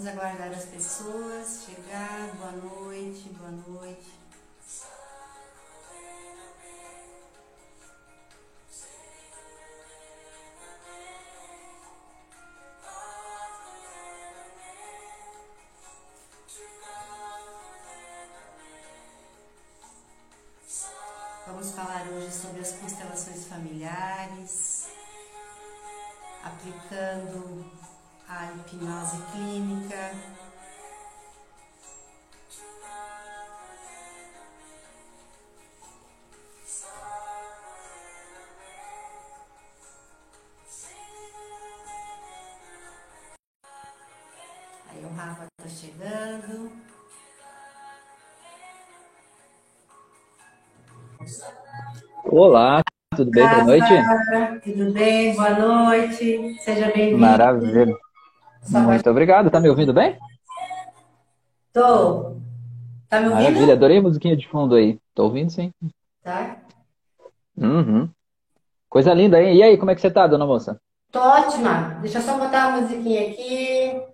Vamos aguardar as pessoas chegar. Boa noite, boa noite. Rafa está chegando. Olá, tudo bem? Boa noite. Tudo bem? Boa noite. Seja bem-vindo. Maravilha. Muito obrigado. Tá me ouvindo bem? Tô. Tá me ouvindo? Maravilha. Adorei a musiquinha de fundo aí. Tô ouvindo, sim. Tá. Uhum. Coisa linda, hein? E aí, como é que você tá, dona moça? Tô ótima. Deixa eu só botar a musiquinha aqui.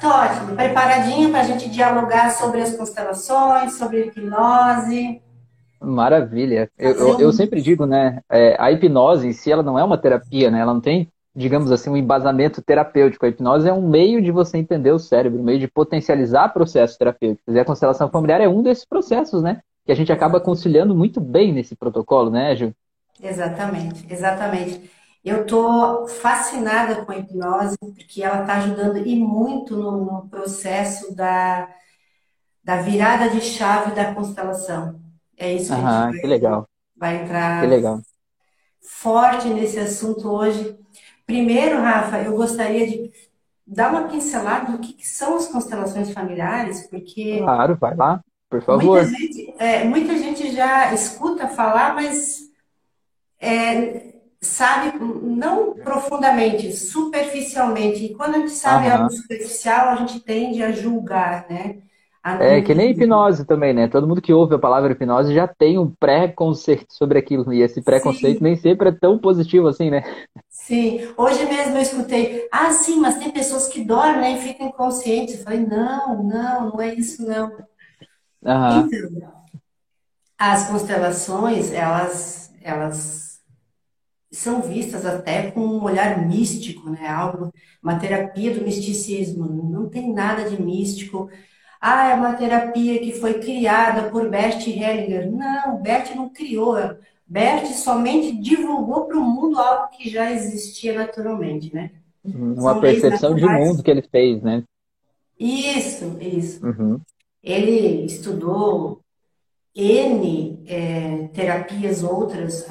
Tô ótima. Preparadinha para a gente dialogar sobre as constelações, sobre hipnose. Maravilha. Eu, eu, eu sempre digo, né? é, a hipnose em si, ela não é uma terapia, né? Ela não tem, digamos assim, um embasamento terapêutico. A hipnose é um meio de você entender o cérebro, um meio de potencializar processos terapêuticos. E a constelação familiar é um desses processos, né? Que a gente acaba conciliando muito bem nesse protocolo, né, Gil? Exatamente, exatamente. Eu tô fascinada com a hipnose, porque ela está ajudando e muito no, no processo da, da virada de chave da constelação. É isso que a gente Ah, vai, que legal, vai que entrar legal. forte nesse assunto hoje. Primeiro, Rafa, eu gostaria de dar uma pincelada do que, que são as constelações familiares, porque Claro, vai lá, por muita favor. gente, é, muita gente já escuta falar, mas é, sabe não profundamente, superficialmente. E quando a gente sabe algo superficial, a gente tende a julgar, né? A É não que nem hipnose também, né? Todo mundo que ouve a palavra hipnose já tem um preconceito sobre aquilo. E esse preconceito Sim, nem sempre é tão positivo assim, né? sim. Hoje mesmo eu escutei, ah, sim, mas tem pessoas que dormem, né, e ficam inconscientes. Eu falei, não, não, não é isso, não. Aham, Então, as constelações, elas, elas são vistas até com um olhar místico, né? Algo, uma terapia do misticismo. Não tem nada de místico. Ah, é uma terapia que foi criada por Bert Hellinger. Não, Bert não criou. Bert somente divulgou para o mundo algo que já existia naturalmente, né? Uma São percepção de mundo que ele fez, né? Isso, isso. Uhum, Ele estudou N eh, terapias outras.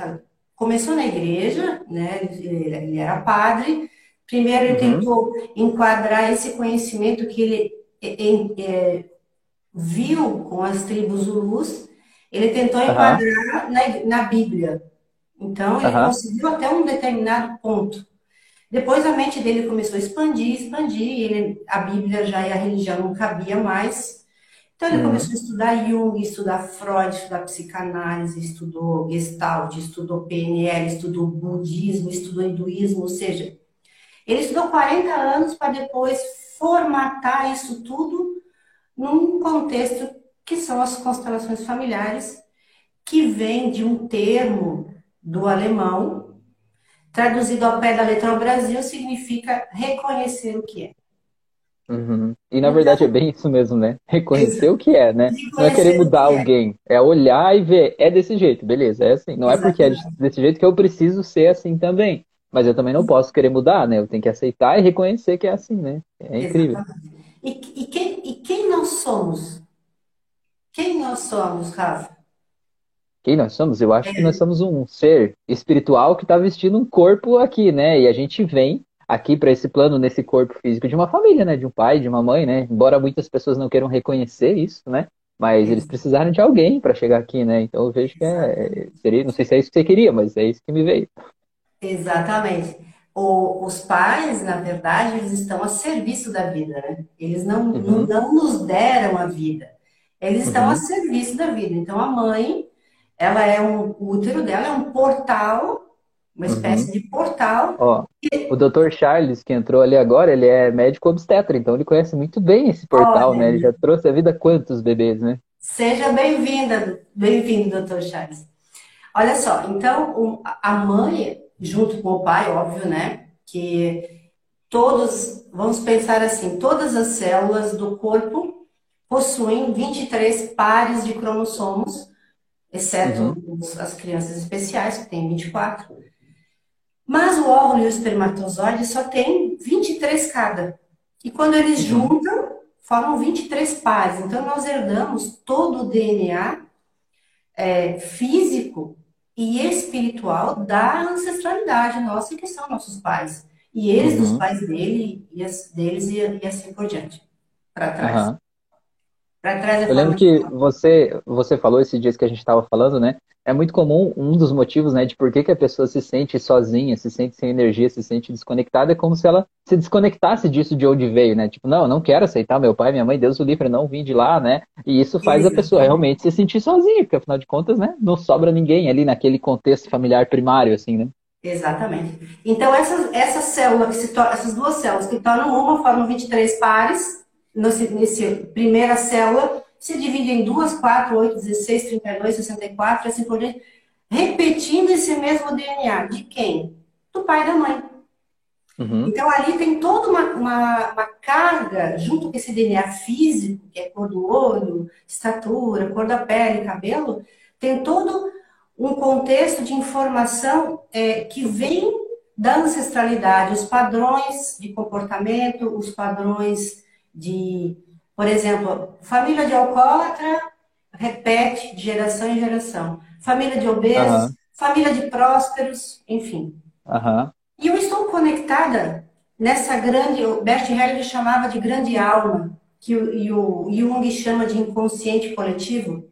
Começou na igreja, né? Ele, era padre. Primeiro ele uhum, tentou enquadrar esse conhecimento que ele eh, em- eh, viu com as tribos Zulus, ele tentou enquadrar na, na Bíblia. Então ele aham, conseguiu até um determinado ponto. Depois a mente dele começou a expandir, expandir, e ele, a Bíblia já e a religião não cabia mais. Então ele uhum, começou a estudar Jung, estudar Freud, estudar psicanálise, estudou Gestalt, estudou PNL, estudou budismo, estudou hinduísmo, ou seja, ele estudou 40 anos para depois formatar isso tudo num contexto que são as constelações familiares, que vem de um termo do alemão, traduzido ao pé da letra ao Brasil, significa reconhecer o que é. Uhum. E na verdade é bem isso mesmo, né? Reconhecer o que é, né? Não é querer mudar que é. alguém, é olhar e ver, é desse jeito, beleza, é assim. Não é porque é desse jeito que eu preciso ser assim também. Mas eu também não posso querer mudar, né? Eu tenho que aceitar e reconhecer que é assim, né? É incrível. E, e quem, e quem nós somos? Quem nós somos, Rafa? Quem nós somos? Eu acho que nós somos um ser espiritual que está vestindo um corpo aqui, né? E a gente vem aqui para esse plano, nesse corpo físico de uma família, né? De um pai, de uma mãe, né? Embora muitas pessoas não queiram reconhecer isso, né? Mas eles precisaram de alguém para chegar aqui, né? Então eu vejo que é, Exatamente. seria, não sei se é isso que você queria, mas é isso que me veio. Exatamente. O, os pais, na verdade, eles estão a serviço da vida, né? Eles não, uhum. não, não, nos deram a vida. Eles estão uhum. a serviço da vida. Então, a mãe, ela é um, o útero dela é um portal, uma uhum. espécie uhum. de portal. Ó. O Dr. Charles, que entrou ali agora, ele é médico obstetra, então ele conhece muito bem esse portal, Olha, né? Ele já trouxe a vida quantos bebês, né? Seja bem-vinda, bem-vindo, Dr. Charles. Olha só, então a mãe, junto com o pai, óbvio, né? Que todos, vamos pensar assim, todas as células do corpo possuem 23 pares de cromossomos, exceto uhum. as crianças especiais, que têm 24. Mas o óvulo e o espermatozoide só tem 23 cada. E quando eles uhum. juntam, formam 23 pares. Então, nós herdamos todo o DNA é, físico e espiritual da ancestralidade nossa, que são nossos pais. E eles uhum. dos pais dele, e as, deles, e, e assim por diante. Para trás. Uhum. Para trás é Eu lembro que você, você falou esses dias que a gente estava falando, né? É muito comum, um dos motivos, né, de por que, que a pessoa se sente sozinha, se sente sem energia, se sente desconectada, é como se ela se desconectasse disso de onde veio, né? Tipo, não, eu não quero aceitar meu pai, minha mãe, Deus o livre, não vim de lá, né? E isso faz a pessoa realmente se sentir sozinha, porque afinal de contas, né, não sobra ninguém ali naquele contexto familiar primário, assim, né? Exatamente. Então, essas, essa célula que se essas duas células que tornam uma formam 23 pares, nesse, primeira célula, se divide em 2, 4, 8, 16, 32, 64, assim por diante, repetindo esse mesmo DNA. De quem? Do pai e da mãe. Uhum. Então, ali tem toda uma, uma, uma, carga, junto com esse DNA físico, que é cor do olho, estatura, cor da pele, cabelo, tem todo um contexto de informação é, que vem da ancestralidade, os padrões de comportamento, os padrões de, por exemplo, família de alcoólatra repete de geração em geração. Família de obesos, uhum. família de prósperos, enfim. Uhum. E eu estou conectada nessa grande, o Bert Hellinger chamava de grande alma, que o, e o Jung chama de inconsciente coletivo.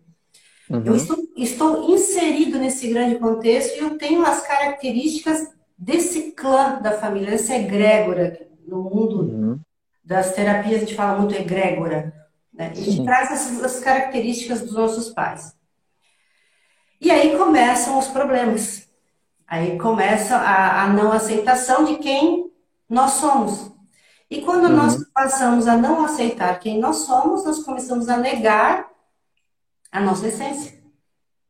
Uhum. Eu estou, estou inserido nesse grande contexto e eu tenho as características desse clã da família, dessa egrégora no mundo uhum das terapias, a gente fala muito egrégora. Né? A gente traz essas características dos nossos pais. E aí começam os problemas. Aí começa a, a não aceitação de quem nós somos. E quando uhum. nós passamos a não aceitar quem nós somos, nós começamos a negar a nossa essência.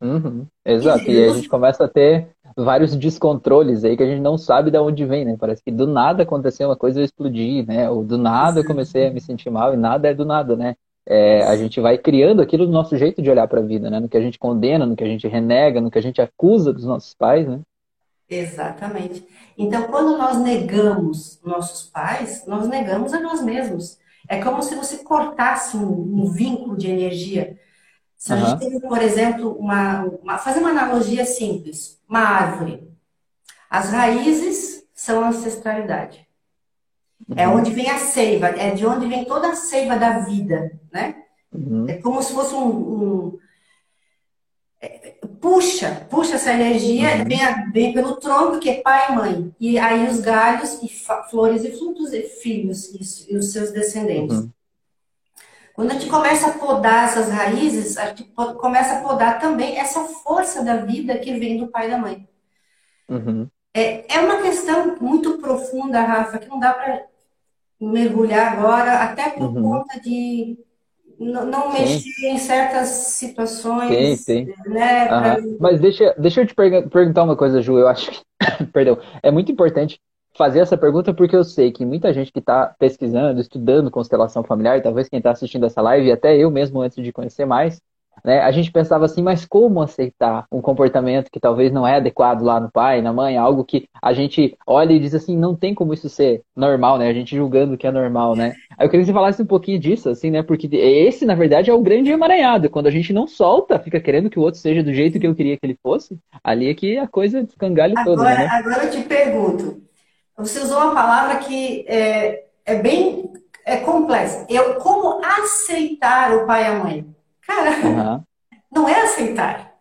Uhum. Exato. E, e a gente começa a ter vários descontroles aí que a gente não sabe de onde vem, né? Parece que do nada aconteceu uma coisa e eu explodi, né? Ou do nada eu comecei a me sentir mal e nada é do nada, né? É, a gente vai criando aquilo do nosso jeito de olhar para a vida, né? No que a gente condena, no que a gente renega, no que a gente acusa dos nossos pais, né? Exatamente. Então, quando nós negamos nossos pais, nós negamos a nós mesmos. É como se você cortasse um, um vínculo de energia. Se a uhum. gente tem, por exemplo, uma, uma, fazer uma analogia simples, uma árvore. As raízes são a ancestralidade. É uhum. É onde vem a seiva, é de onde vem toda a seiva da vida, né? Uhum. É como se fosse um, um é, puxa, puxa essa energia, uhum. vem, vem, pelo tronco, que é pai e mãe. E aí os galhos, e flores e frutos, e filhos, e, e os seus descendentes. Quando a gente começa a podar essas raízes, a gente começa a podar também essa força da vida que vem do pai e da mãe. Uhum. É, é uma questão muito profunda, Rafa, que não dá para mergulhar agora, até por uhum. conta de não mexer sim. em certas situações. Sim, sim. Né, pra... Mas deixa, deixa eu te perguntar uma coisa, Ju. Eu acho que, perdão, é muito importante fazer essa pergunta porque eu sei que muita gente que está pesquisando, estudando constelação familiar, talvez quem está assistindo essa live, até eu mesmo antes de conhecer mais, né, a gente pensava assim, mas como aceitar um comportamento que talvez não é adequado lá no pai, na mãe, algo que a gente olha e diz assim, não tem como isso ser normal, né? A gente julgando que é normal, né? Aí eu queria que você falasse um pouquinho disso, assim, né? Porque esse, na verdade, é o grande emaranhado. Quando a gente não solta, fica querendo que o outro seja do jeito que eu queria que ele fosse, ali é que a coisa descangalha toda, né? Agora eu te pergunto, você usou uma palavra que é, é bem é complexa. Eu, como aceitar o pai e a mãe? Cara, uhum. não é aceitar.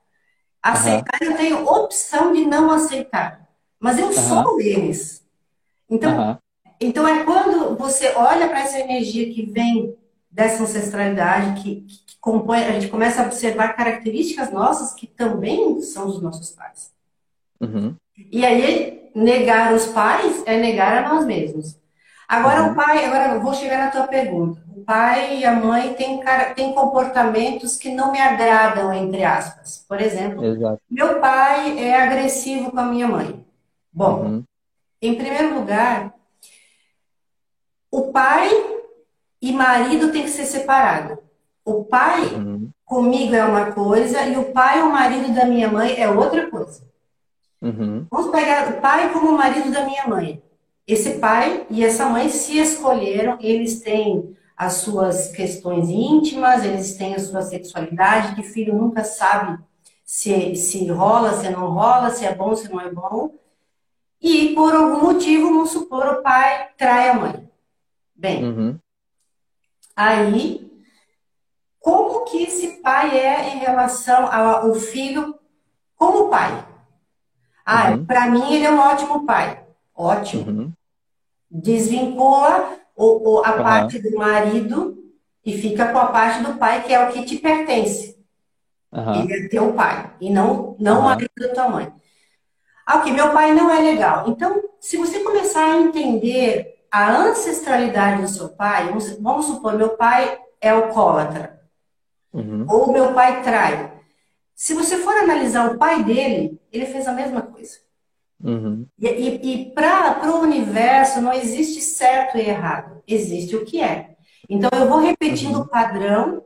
Aceitar, uhum. eu tenho opção de não aceitar. mas eu sou eles. Então, então é quando você olha para essa energia que vem dessa ancestralidade, que, que compõe, a gente começa a observar características nossas que também são dos nossos pais. Uhum. E aí, negar os pais é negar a nós mesmos. Agora, uhum. o pai, agora eu vou chegar na tua pergunta. O pai e a mãe têm, têm comportamentos que não me agradam, entre aspas. Por exemplo, Exato. meu pai é agressivo com a minha mãe. Bom, uhum. em primeiro lugar, o pai e marido tem que ser separado. O pai uhum. comigo é uma coisa e o pai ou marido da minha mãe é outra coisa. Uhum. Vamos pegar o pai como o marido da minha mãe. Esse pai e essa mãe se escolheram, eles têm as suas questões íntimas, eles têm a sua sexualidade, que filho nunca sabe se, se rola, se não rola, se é bom, se não é bom. E por algum motivo, vamos supor, o pai trai a mãe. Bem, uhum. aí, como que esse pai é em relação ao filho como pai? Ah, uhum. para mim ele é um ótimo pai. Ótimo. Uhum. Desvincula o, o, a uhum. parte do marido e fica com a parte do pai, que é o que te pertence. Ele é teu pai, e não, não o marido da tua mãe. Ah, ok, meu pai não é legal. Então, se você começar a entender a ancestralidade do seu pai, vamos, vamos supor, meu pai é alcoólatra, uhum. ou meu pai trai. Se você for analisar o pai dele, ele fez a mesma coisa. Uhum. E, e, e para o universo não existe certo e errado, existe o que é. Então eu vou repetindo uhum. o padrão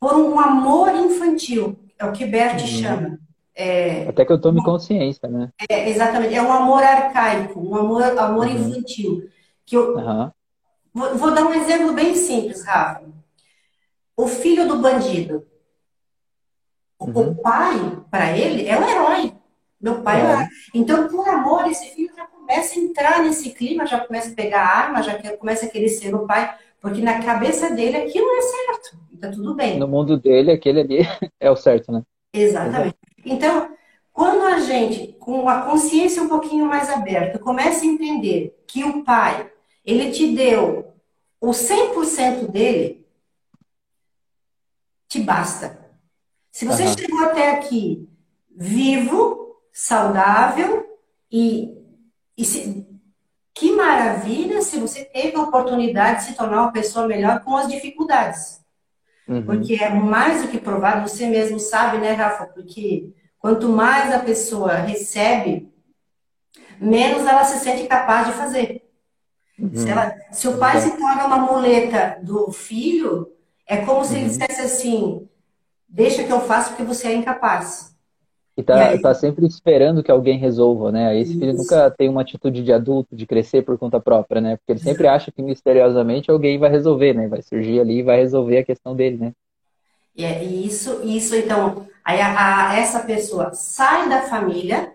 por um amor infantil, é o que Bert uhum. chama. É, Até que eu tome consciência, né? É, exatamente, é um amor arcaico, um amor, amor uhum. infantil. Que eu, vou, vou dar um exemplo bem simples, Rafa. O filho do bandido. Uhum. O pai, para ele, é um herói. Meu pai é. é. Então, por amor, esse filho já começa a entrar nesse clima, já começa a pegar arma, já começa a querer ser o pai, porque na cabeça dele aquilo é certo. Tá tudo bem. No mundo dele, aquele ali é o certo, né? Exatamente. Então, quando a gente, com a consciência um pouquinho mais aberta, começa a entender que o pai, ele te deu o 100% dele, te basta. Se você uhum. chegou até aqui vivo, saudável e, e se, que maravilha se você teve a oportunidade de se tornar uma pessoa melhor com as dificuldades. Uhum. Porque é mais do que provado, você mesmo sabe, né, Rafa? Porque quanto mais a pessoa recebe, menos ela se sente capaz de fazer. Uhum. Se, ela, se, o pai se torna uma muleta do filho, é como se ele uhum. dissesse assim: Deixa que eu faço porque você é incapaz. E tá, e aí... tá sempre esperando que alguém resolva, né? Esse Isso. filho nunca tem uma atitude de adulto, de crescer por conta própria, né? Porque ele sempre acha que misteriosamente alguém vai resolver, né? Vai surgir ali e vai resolver a questão dele, né? E é isso, isso então, aí a, a, essa pessoa sai da família,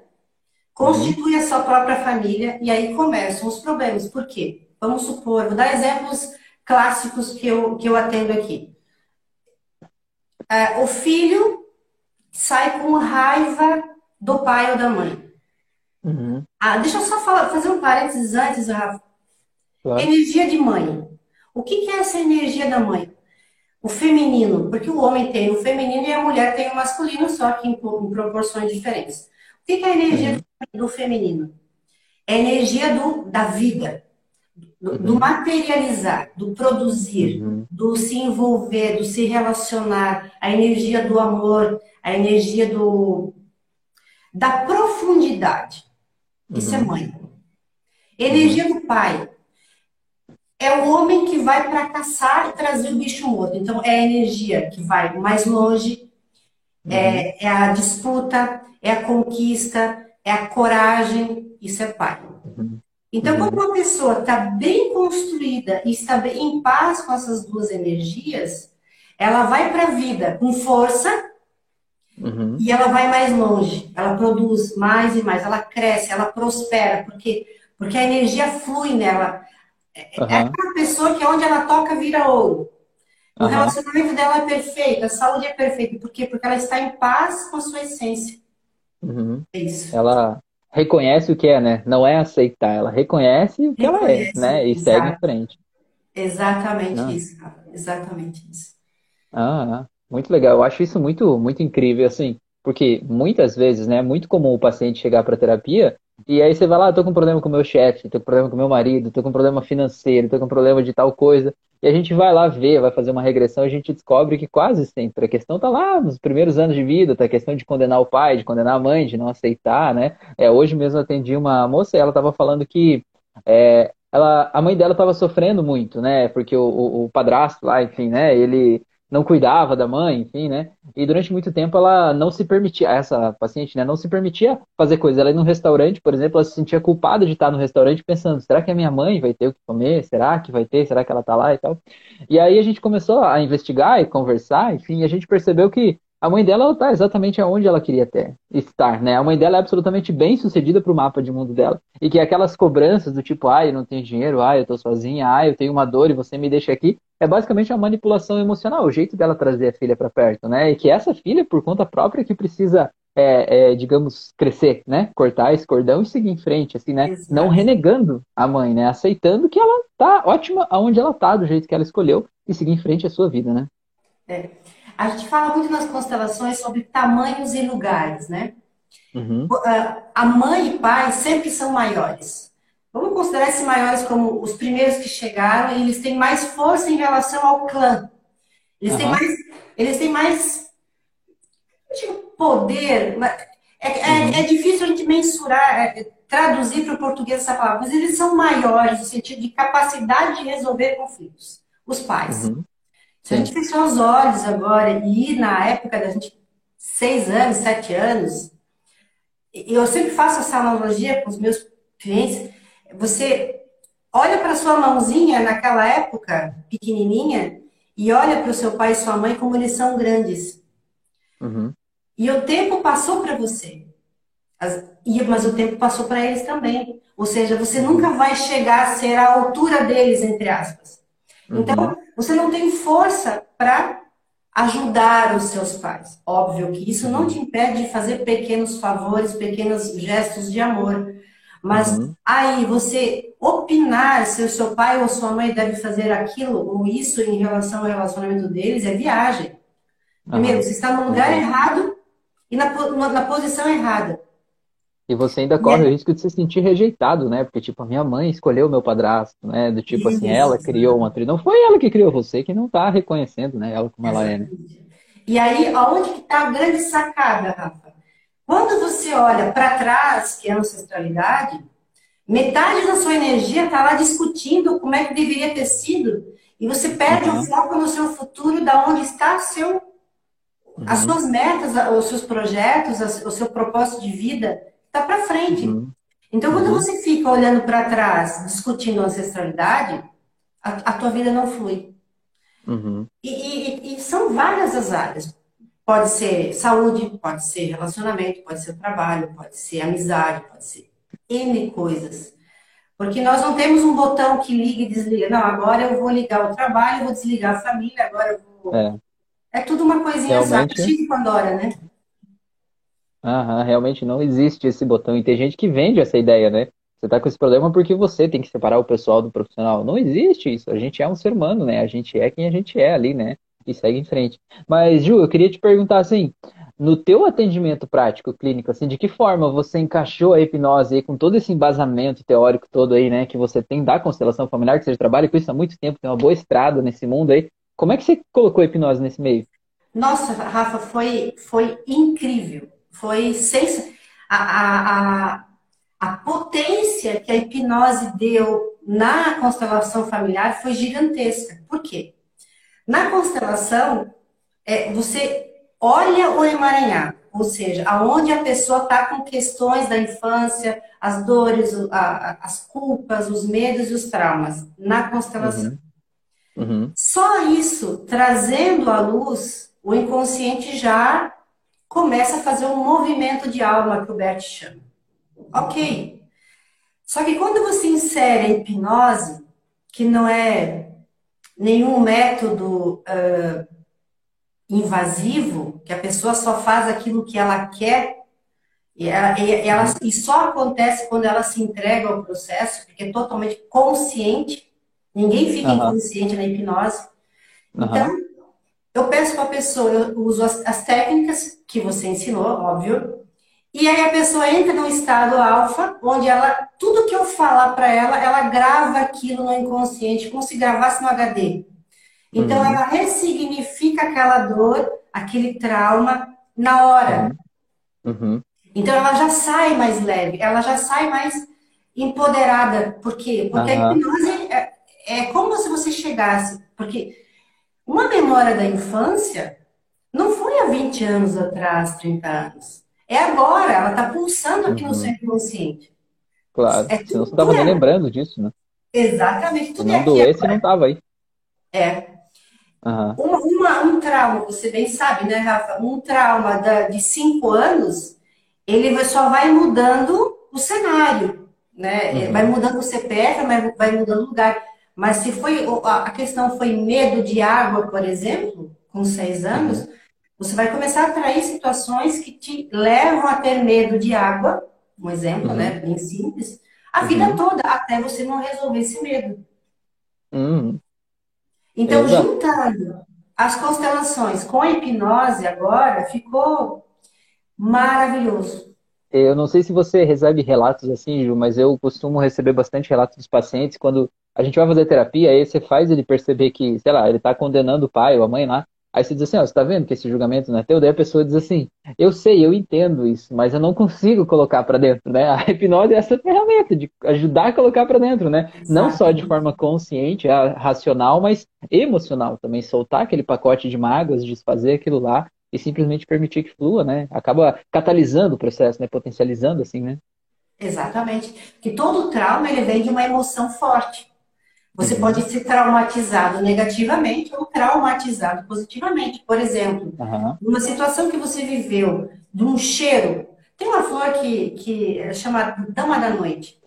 constitui uhum. a sua própria família e aí começam os problemas. Por quê? Vamos supor, vou dar exemplos clássicos que eu, que eu atendo aqui é, o filho sai com raiva do pai ou da mãe. Uhum. Ah, deixa eu só falar, fazer um parênteses antes, Rafa. Claro. Energia de mãe. O que, que é essa energia da mãe? O feminino, porque o homem tem o feminino e a mulher tem o masculino, só que em, em proporções diferentes. O que, que é a energia uhum. do feminino? É a energia do, da vida do, do materializar, do produzir, uhum. do se envolver, do se relacionar, a energia do amor, a energia do da profundidade. Isso é uhum. é mãe. Energia do pai é o homem que vai para caçar e trazer o bicho morto. Então é a energia que vai mais longe, é, uhum. é, é a disputa, é a conquista, é a coragem. Isso é pai. Então, quando uhum. uma pessoa está bem construída e está bem em paz com essas duas energias, ela vai para a vida com força uhum. e ela vai mais longe. Ela produz mais e mais, ela cresce, ela prospera, porque, porque a energia flui nela. É, uhum. é aquela pessoa que onde ela toca vira ouro. O uhum. relacionamento dela é perfeito, a saúde é perfeita. Por quê? Porque ela está em paz com a sua essência. Uhum. É isso. Ela reconhece o que é, né? Não é aceitar, ela reconhece o que reconhece, ela é, né? E exato. segue em frente. Exatamente ah. isso, cara. Exatamente isso. Ah, muito legal. Eu acho isso muito, muito incrível, assim, porque muitas vezes, né, é muito comum o paciente chegar para terapia e aí você vai lá, ah, tô com problema com meu chefe, tô com problema com meu marido, tô com problema financeiro, tô com problema de tal coisa. E a gente vai lá ver, vai fazer uma regressão, a gente descobre que quase sempre a questão tá lá nos primeiros anos de vida, tá a questão de condenar o pai, de condenar a mãe, de não aceitar, né? É, hoje mesmo atendi uma moça e ela tava falando que é, ela, a mãe dela estava sofrendo muito, né? Porque o, o, o padrasto lá, enfim, né? Ele não cuidava da mãe, enfim, né? E durante muito tempo ela não se permitia, essa paciente, né, não se permitia fazer coisas. Ela ia num restaurante, por exemplo, ela se sentia culpada de estar no restaurante pensando, será que a minha mãe vai ter o que comer? Será que vai ter? Será que ela tá lá e tal? E aí a gente começou a investigar e conversar, enfim, e a gente percebeu que a mãe dela está exatamente aonde ela queria ter, estar, né? A mãe dela é absolutamente bem sucedida para o mapa de mundo dela. E que aquelas cobranças do tipo, ai, eu não tenho dinheiro, ai, eu estou sozinha, ai, eu tenho uma dor e você me deixa aqui, é basicamente uma manipulação emocional, o jeito dela trazer a filha para perto, né? E que essa filha, por conta própria, que precisa, é, é, digamos, crescer, né? Cortar esse cordão e seguir em frente, assim, né? Exato. Não renegando a mãe, né? Aceitando que ela tá ótima aonde ela tá, do jeito que ela escolheu, e seguir em frente a sua vida, né? É. A gente fala muito nas constelações sobre tamanhos e lugares, né? Uhum. A mãe e pai sempre são maiores. Vamos considerar esses maiores como os primeiros que chegaram e eles têm mais força em relação ao clã. Eles uhum. têm mais, eles têm mais digo, poder. É, é, uhum. é, difícil a gente mensurar, é, traduzir para o português essa palavra, mas eles são maiores no sentido de capacidade de resolver conflitos. Os pais. Uhum. Se a gente fechar os olhos agora e ir na época da gente, seis anos, sete anos, eu sempre faço essa analogia com os meus clientes. Você olha para sua mãozinha naquela época, pequenininha, e olha para o seu pai e sua mãe como eles são grandes. Uhum. E o tempo passou para você. As, mas o tempo passou para eles também. Ou seja, você nunca vai chegar a ser a altura deles, entre aspas. Então, uhum. Você não tem força para ajudar os seus pais. Óbvio que isso não te impede de fazer pequenos favores, pequenos gestos de amor. Mas uhum. aí você opinar se o seu pai ou sua mãe deve fazer aquilo ou isso em relação ao relacionamento deles é viagem. Primeiro, uhum. você está no lugar uhum. errado e na, na posição errada. E você ainda corre o risco de se sentir rejeitado, né? Porque, tipo, a minha mãe escolheu o meu padrasto, né? Do tipo assim, ela criou uma trilha. Não foi ela que criou você, que não tá reconhecendo, né? Ela como ela é, né? E aí, aonde que tá a grande sacada, Rafa? Quando você olha para trás, que é a ancestralidade, metade da sua energia tá lá discutindo como é que deveria ter sido. E você perde uhum. o foco no seu futuro, da onde está seu, uhum. as suas metas, os seus projetos, o seu propósito de vida está para frente. Uhum. Então, quando uhum. você fica olhando para trás, discutindo ancestralidade, a, a, tua vida não flui. Uhum. E, e, e, são várias as áreas. Pode ser saúde, pode ser relacionamento, pode ser trabalho, pode ser amizade, pode ser N coisas. Porque nós não temos um botão que liga e desliga. Não, agora eu vou ligar o trabalho, vou desligar a família, agora eu vou. É, é tudo uma coisinha só. Chico Pandora, né? Aham, realmente não existe esse botão. E tem gente que vende essa ideia, né? Você tá com esse problema porque você tem que separar o pessoal do profissional. Não existe isso. A gente é um ser humano, né? A gente é quem a gente é ali, né? E segue em frente. Mas, Ju, eu queria te perguntar assim, no teu atendimento prático clínico, assim, de que forma você encaixou a hipnose aí com todo esse embasamento teórico todo aí, né, que você tem da constelação familiar, que você trabalha com isso há muito tempo, tem uma boa estrada nesse mundo aí. Como é que você colocou a hipnose nesse meio? Nossa, Rafa, foi, foi incrível foi sem a, a, a potência que a hipnose deu na constelação familiar foi gigantesca. Por quê? Na constelação, é, você olha o emaranhado, ou seja, aonde a pessoa está com questões da infância, as dores, a, as culpas, os medos e os traumas na constelação. Uhum. Uhum. Só isso, trazendo à luz, o inconsciente já começa a fazer um movimento de alma que o Bert chama. Ok. Só que quando você insere a hipnose, que não é nenhum método uh, invasivo, que a pessoa só faz aquilo que ela quer, E, ela, e, ela, e só acontece quando ela se entrega ao processo, porque é totalmente consciente. Ninguém fica uhum. inconsciente na hipnose. Então, uhum. Eu peço para a pessoa, eu uso as, as, técnicas que você ensinou, óbvio, e aí a pessoa entra num estado alfa, onde ela, tudo que eu falar para ela, ela grava aquilo no inconsciente, como se gravasse no HD. Então, uhum. ela ressignifica aquela dor, aquele trauma, na hora. Uhum. Então, ela já sai mais leve, ela já sai mais empoderada. Por quê? Porque uhum. a hipnose é, é como se você chegasse. Porque uma memória da infância não foi há 20 anos atrás, 30 anos. É agora, ela está pulsando aqui uhum. no seu inconsciente. Claro, é senão você não estava nem lembrando disso, né? Exatamente. Tudo Se não é doesse, não estava aí. É. Uhum. Uma, uma, um trauma, você bem sabe, né, Rafa? Um trauma da, de cinco anos, ele só vai mudando o cenário, né? Uhum. Vai mudando o CPF, vai mudando o lugar. Mas se foi a questão foi medo de água, por exemplo, com seis anos, uhum. você vai começar a atrair situações que te levam a ter medo de água, um exemplo, uhum. né, bem simples, a vida uhum. toda, até você não resolver esse medo. Uhum. Então, Exato. juntando as constelações com a hipnose agora, ficou maravilhoso. Eu não sei se você recebe relatos assim, Ju, mas eu costumo receber bastante relatos dos pacientes quando a gente vai fazer terapia, aí você faz ele perceber que, sei lá, ele está condenando o pai ou a mãe lá. Aí você diz assim, ó, você tá vendo que esse julgamento não é teu? Daí a pessoa diz assim, eu sei, eu entendo isso, mas eu não consigo colocar para dentro, né? A hipnose é essa ferramenta de ajudar a colocar para dentro, né? Exato. Não só de forma consciente, racional, mas emocional também. Soltar aquele pacote de mágoas, desfazer aquilo lá e simplesmente permitir que flua, né? Acaba catalisando o processo, né? Potencializando assim, né? Exatamente. Que todo trauma ele vem de uma emoção forte. Você uhum. pode ser traumatizado negativamente ou traumatizado positivamente. Por exemplo, uhum. numa situação que você viveu, de um cheiro. Tem uma flor que, que é chamada Dama da Noite.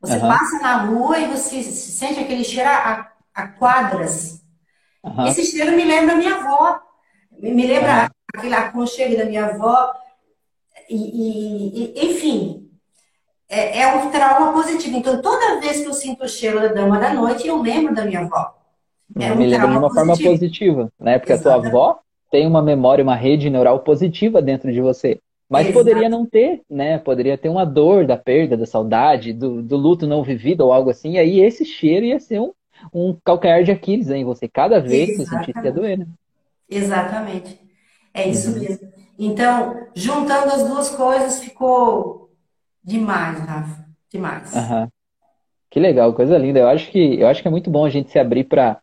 Você uhum. passa na rua e você sente aquele cheiro a, a quadras. Esse cheiro me lembra minha avó. Me lembra aquele aconchego da minha avó. E, e, e, enfim, é, é um trauma positivo. Então, toda vez que eu sinto o cheiro da dama da noite, eu lembro da minha avó. É um me lembra de uma positivo. forma positiva, né? Porque Exatamente. a tua avó tem uma memória, uma rede neural positiva dentro de você. Mas Exato. poderia não ter, né? Poderia ter uma dor da perda, da saudade, do, do luto não vivido ou algo assim. E aí esse cheiro ia ser um, um calcanhar de Aquiles em você. Cada vez Exatamente. que você sentisse ia doer, né? Exatamente. É isso uhum. mesmo. Então, juntando as duas coisas, ficou Demais, Rafa. Demais. Uhum. Que legal, coisa linda. Eu acho que, eu acho que é muito bom a gente se abrir para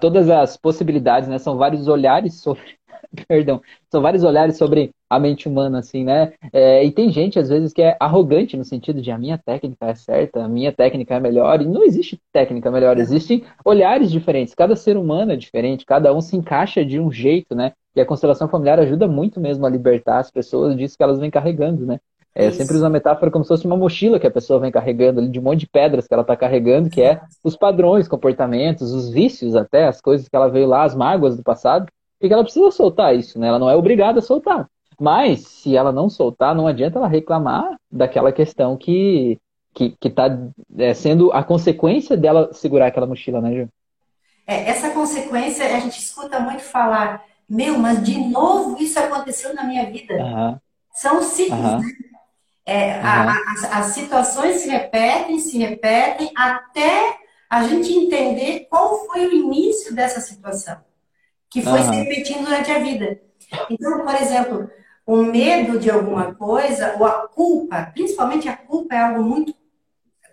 todas as possibilidades, né? São vários olhares sobre. Perdão, são vários olhares sobre a mente humana, assim, né? É, e tem gente, às vezes, que é arrogante no sentido de a minha técnica é certa, a minha técnica é melhor, e não existe técnica melhor, é. existem olhares diferentes, cada ser humano é diferente, cada um se encaixa de um jeito, né? E a constelação familiar ajuda muito mesmo a libertar as pessoas disso que elas vêm carregando, né? É, eu sempre uso uma metáfora como se fosse uma mochila que a pessoa vem carregando ali, de um monte de pedras que ela está carregando, que é os padrões, comportamentos, os vícios até, as coisas que ela veio lá, as mágoas do passado, e que ela precisa soltar isso, né? Ela não é obrigada a soltar. Mas, se ela não soltar, não adianta ela reclamar daquela questão que que está é, sendo a consequência dela segurar aquela mochila, né, Ju? É, essa consequência, a gente escuta muito falar, meu, mas de novo isso aconteceu na minha vida. Uhum. São ciclos, uhum. né? É, uhum. a, a, as situações se repetem, se repetem, até a gente entender qual foi o início dessa situação, que foi uhum. se repetindo durante a vida. Então, por exemplo, o medo de alguma coisa, ou a culpa, principalmente a culpa é algo muito.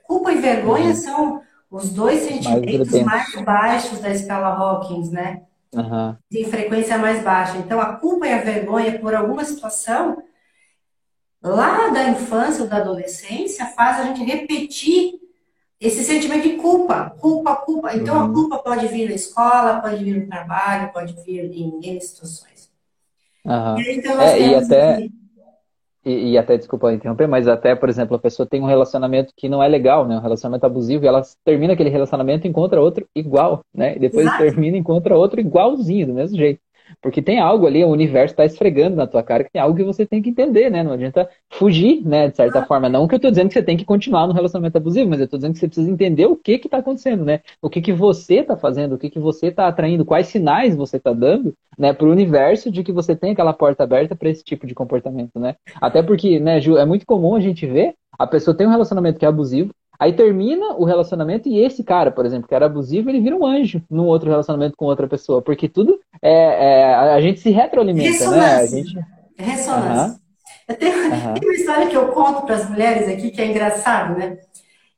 Culpa e vergonha uhum. são os dois sentimentos mais, mais, baixos da escala Hawkins, né? Uhum. De frequência mais baixa. Então, a culpa e a vergonha por alguma situação lá da infância ou da adolescência faz a gente repetir esse sentimento de culpa, culpa, culpa. Então uhum. a culpa pode vir na escola, pode vir no trabalho, pode vir em N situações. Uhum. E, então, é, e até e, e, até desculpa interromper, mas até por exemplo a pessoa tem um relacionamento que não é legal, né, um relacionamento abusivo, e ela termina aquele relacionamento e encontra outro igual, né, e depois Exato. termina e encontra outro igualzinho do mesmo jeito. Porque tem algo ali, o universo está esfregando na tua cara que tem algo que você tem que entender, né? Não adianta fugir, né, de certa forma. Não que eu estou dizendo que você tem que continuar no relacionamento abusivo, mas eu estou dizendo que você precisa entender o que que tá acontecendo, né? O que que você está fazendo, o que que você está atraindo, quais sinais você está dando, né, para o universo de que você tem aquela porta aberta para esse tipo de comportamento, né? Até porque, né, Ju, é muito comum a gente ver a pessoa tem um relacionamento que é abusivo, Aí termina o relacionamento e esse cara, por exemplo, que era abusivo, ele vira um anjo num outro relacionamento com outra pessoa. Porque tudo é. é a gente se retroalimenta, né? A gente... Ressonância. Uhum. Eu tenho, uhum. tem uma história que eu conto para as mulheres aqui que é engraçado, né?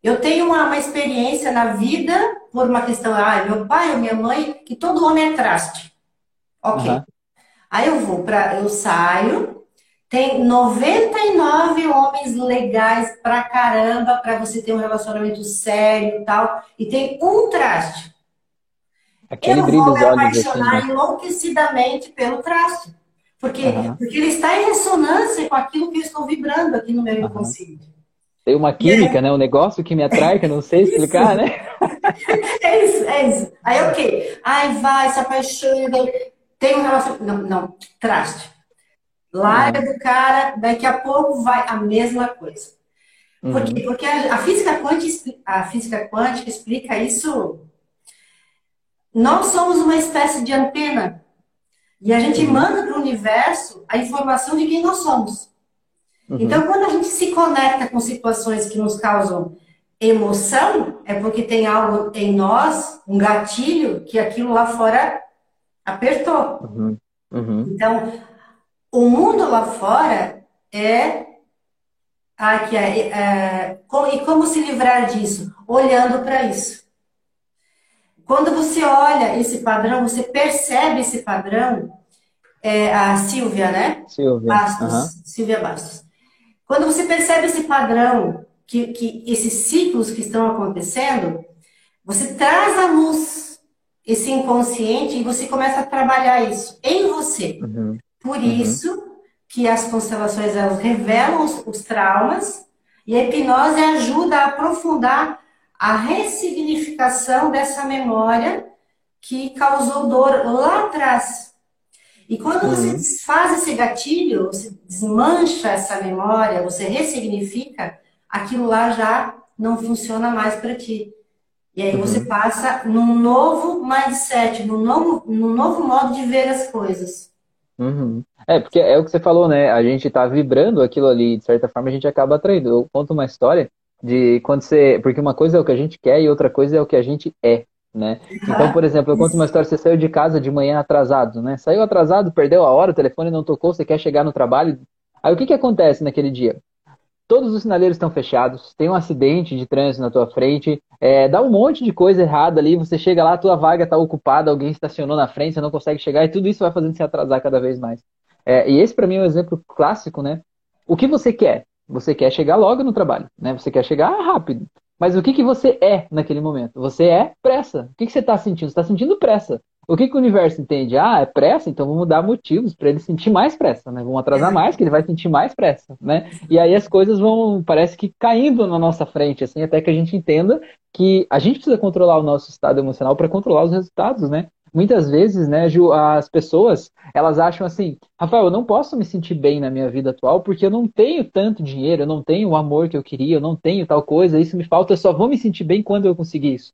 Eu tenho uma, uma, experiência na vida por uma questão, ah, meu pai ou minha mãe, que todo homem é traste. Ok. Uhum. Aí eu vou para, eu saio, tem 99 homens legais pra caramba para você ter um relacionamento sério e tal. E tem um traste. Aquele eu vou me apaixonar assim, né? enlouquecidamente pelo traste. Porque, uhum. porque ele está em ressonância com aquilo que eu estou vibrando aqui no meu uhum. inconsciente. Tem uma química, né? Um negócio que me atrai, que eu não sei explicar, né? é isso, é isso. Aí, ok. Ai, vai, se apaixona. Tem um relacionamento. Não, não, traste. Larga uhum. do cara, daqui a pouco vai a mesma coisa. Uhum. Por quê? Porque a, a, física quântica, a física quântica explica isso. Nós somos uma espécie de antena. E a gente uhum. manda para o universo a informação de quem nós somos. Uhum. Então, quando a gente se conecta com situações que nos causam emoção, é porque tem algo em nós, um gatilho, que aquilo lá fora apertou. Uhum. Uhum. Então, o mundo lá fora é. Aqui, é, é, e como se livrar disso? Olhando para isso. Quando você olha esse padrão, você percebe esse padrão, é, a Silvia, né? Silvia. Bastos. Uhum. Silvia Bastos. Quando você percebe esse padrão, que, que esses ciclos que estão acontecendo, você traz à luz esse inconsciente e você começa a trabalhar isso em você. Uhum. Por uhum. isso que as constelações elas revelam os, os traumas e a hipnose ajuda a aprofundar a ressignificação dessa memória que causou dor lá atrás. E quando uhum. você desfaz esse gatilho, você desmancha essa memória, você ressignifica, aquilo lá já não funciona mais para ti. E aí uhum. você passa num novo mindset, num novo, num novo modo de ver as coisas. Uhum. É, porque é o que você falou, né? A gente tá vibrando aquilo ali, de certa forma a gente acaba atraindo. Eu conto uma história de quando você. Porque uma coisa é o que a gente quer e outra coisa é o que a gente é, né? Então, por exemplo, eu conto uma história: você saiu de casa de manhã atrasado, né? Saiu atrasado, perdeu a hora, o telefone não tocou, você quer chegar no trabalho. Aí o que, que acontece naquele dia? Todos os sinaleiros estão fechados, tem um acidente de trânsito na tua frente, é, dá um monte de coisa errada ali, você chega lá, tua vaga está ocupada, alguém estacionou na frente, você não consegue chegar, e tudo isso vai fazendo se atrasar cada vez mais. É, e esse para mim é um exemplo clássico, né? O que você quer? Você quer chegar logo no trabalho, né? Você quer chegar rápido. Mas o que, que você é naquele momento? Você é pressa. O que, que você está sentindo? Você está sentindo pressa. O que, que o universo entende? Ah, é pressa, então vamos dar motivos para ele sentir mais pressa, né? Vamos atrasar mais, que ele vai sentir mais pressa, né? E aí as coisas vão, parece que caindo na nossa frente, assim, até que a gente entenda que a gente precisa controlar o nosso estado emocional para controlar os resultados, né? Muitas vezes, né, Ju, as pessoas, elas acham assim, Rafael, eu não posso me sentir bem na minha vida atual porque eu não tenho tanto dinheiro, eu não tenho o amor que eu queria, eu não tenho tal coisa, isso me falta, eu só vou me sentir bem quando eu conseguir isso.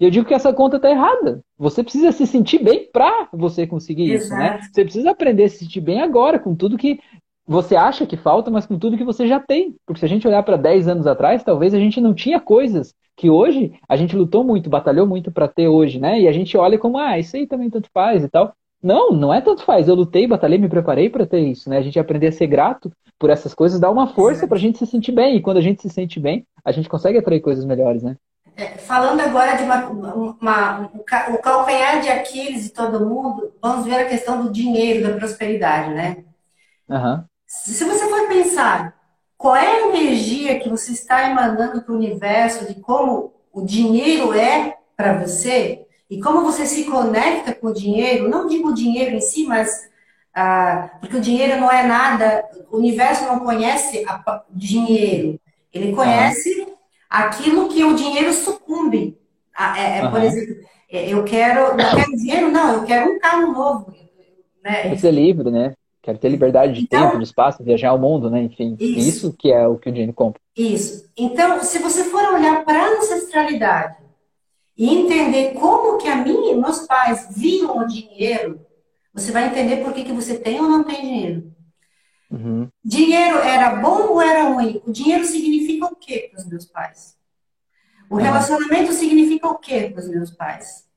E eu digo que essa conta está errada. Você precisa se sentir bem para você conseguir Exato. isso, né? Você precisa aprender a se sentir bem agora, com tudo que você acha que falta, mas com tudo que você já tem. Porque se a gente olhar para 10 anos atrás, talvez a gente não tinha coisas que hoje a gente lutou muito, batalhou muito para ter hoje, né? E a gente olha como, ah, isso aí também tanto faz e tal. Não, não é tanto faz. Eu lutei, batalhei, me preparei para ter isso, né? A gente aprender a ser grato por essas coisas dá uma força para a gente se sentir bem. E quando a gente se sente bem, a gente consegue atrair coisas melhores, né? É, falando agora de uma, uma, o calcanhar de Aquiles de todo mundo, vamos ver a questão do dinheiro, da prosperidade, né? Uhum. Se você for pensar qual é a energia que você está emanando para o universo, de como o dinheiro é para você, e como você se conecta com o dinheiro, não digo o dinheiro em si, mas ah, porque o dinheiro não é nada, o universo não conhece a, dinheiro, ele conhece aquilo que o dinheiro sucumbe. É, é, uhum. Por exemplo, é, eu quero, não quero dinheiro, não, eu quero um carro novo. né? Quero ser livre, né? Quero ter liberdade de então, tempo, de espaço, viajar ao mundo, né? Enfim, isso. isso que é o que o dinheiro compra. Isso. Então, se você for olhar para a ancestralidade e entender como que a minha, meus pais viam o dinheiro, você vai entender por que, que você tem ou não tem dinheiro. Uhum. Dinheiro era bom ou era ruim? O dinheiro significa o quê para os meus pais? O relacionamento significa o quê para os meus pais?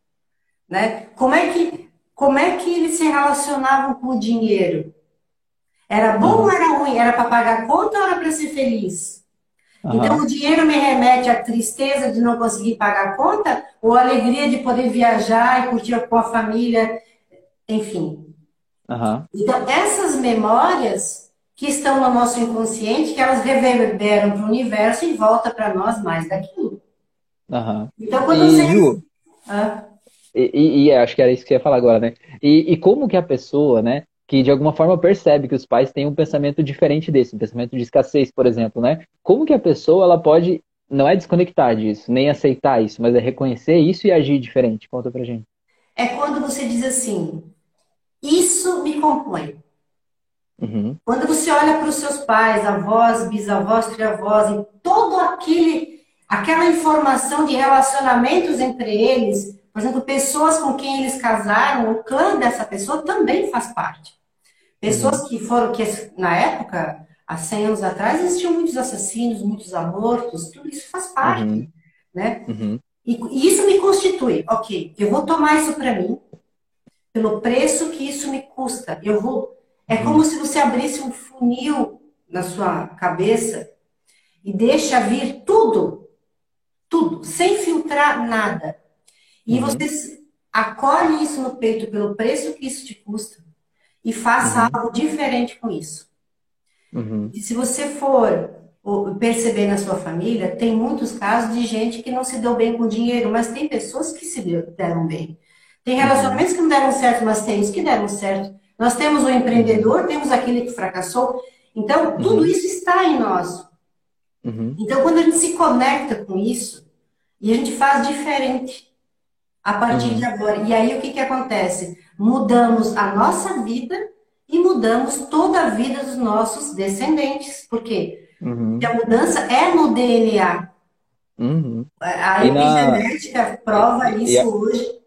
Né? Como, é que, como é que eles se relacionavam com o dinheiro? Era bom uhum. ou era ruim? Era para pagar conta ou era para ser feliz? Uhum. Então, o dinheiro me remete à tristeza de não conseguir pagar a conta ou à alegria de poder viajar e curtir com a família, enfim. Uhum. Então, essas memórias que estão no nosso inconsciente, que elas reverberam para o universo e volta para nós mais daquilo. Uhum. Então, quando e, você... Ju, ah. e, e, e, acho que era isso que eu ia falar agora, né? E, e como que a pessoa, né, que de alguma forma percebe que os pais têm um pensamento diferente desse, um pensamento de escassez, por exemplo, né? Como que a pessoa ela pode não é desconectar disso, nem aceitar isso, mas é reconhecer isso e agir diferente? Conta pra gente. É quando você diz assim: isso me compõe. Uhum. Quando você olha para os seus pais, avós, bisavós, triavós, e todo aquele aquela informação de relacionamentos entre eles, por exemplo, pessoas com quem eles casaram, o clã dessa pessoa também faz parte. Pessoas uhum. que foram, que na época, há 100 anos atrás, existiam muitos assassinos, muitos abortos, tudo isso faz parte, uhum. né? Uhum. E, e, isso me constitui, ok, eu vou tomar isso para mim, pelo preço que isso me custa. Eu vou. É como se você abrisse um funil na sua cabeça e deixa vir tudo, tudo, sem filtrar nada. E uhum. você acolhe isso no peito pelo preço que isso te custa e faça uhum. algo diferente com isso. Uhum. E se você for perceber na sua família, tem muitos casos de gente que não se deu bem com dinheiro, mas tem pessoas que se deram bem. Tem relacionamentos que não deram certo, mas tem os que deram certo. Nós temos o empreendedor, temos aquele que fracassou. Então, tudo uhum. isso está em nós. Uhum. Então, quando a gente se conecta com isso, e a gente faz diferente, a partir uhum. de agora. E aí o que, que acontece? Mudamos a nossa vida e mudamos toda a vida dos nossos descendentes. Por quê? Uhum. Porque a mudança é no DNA. Uhum. A epigenética na... prova isso a... hoje.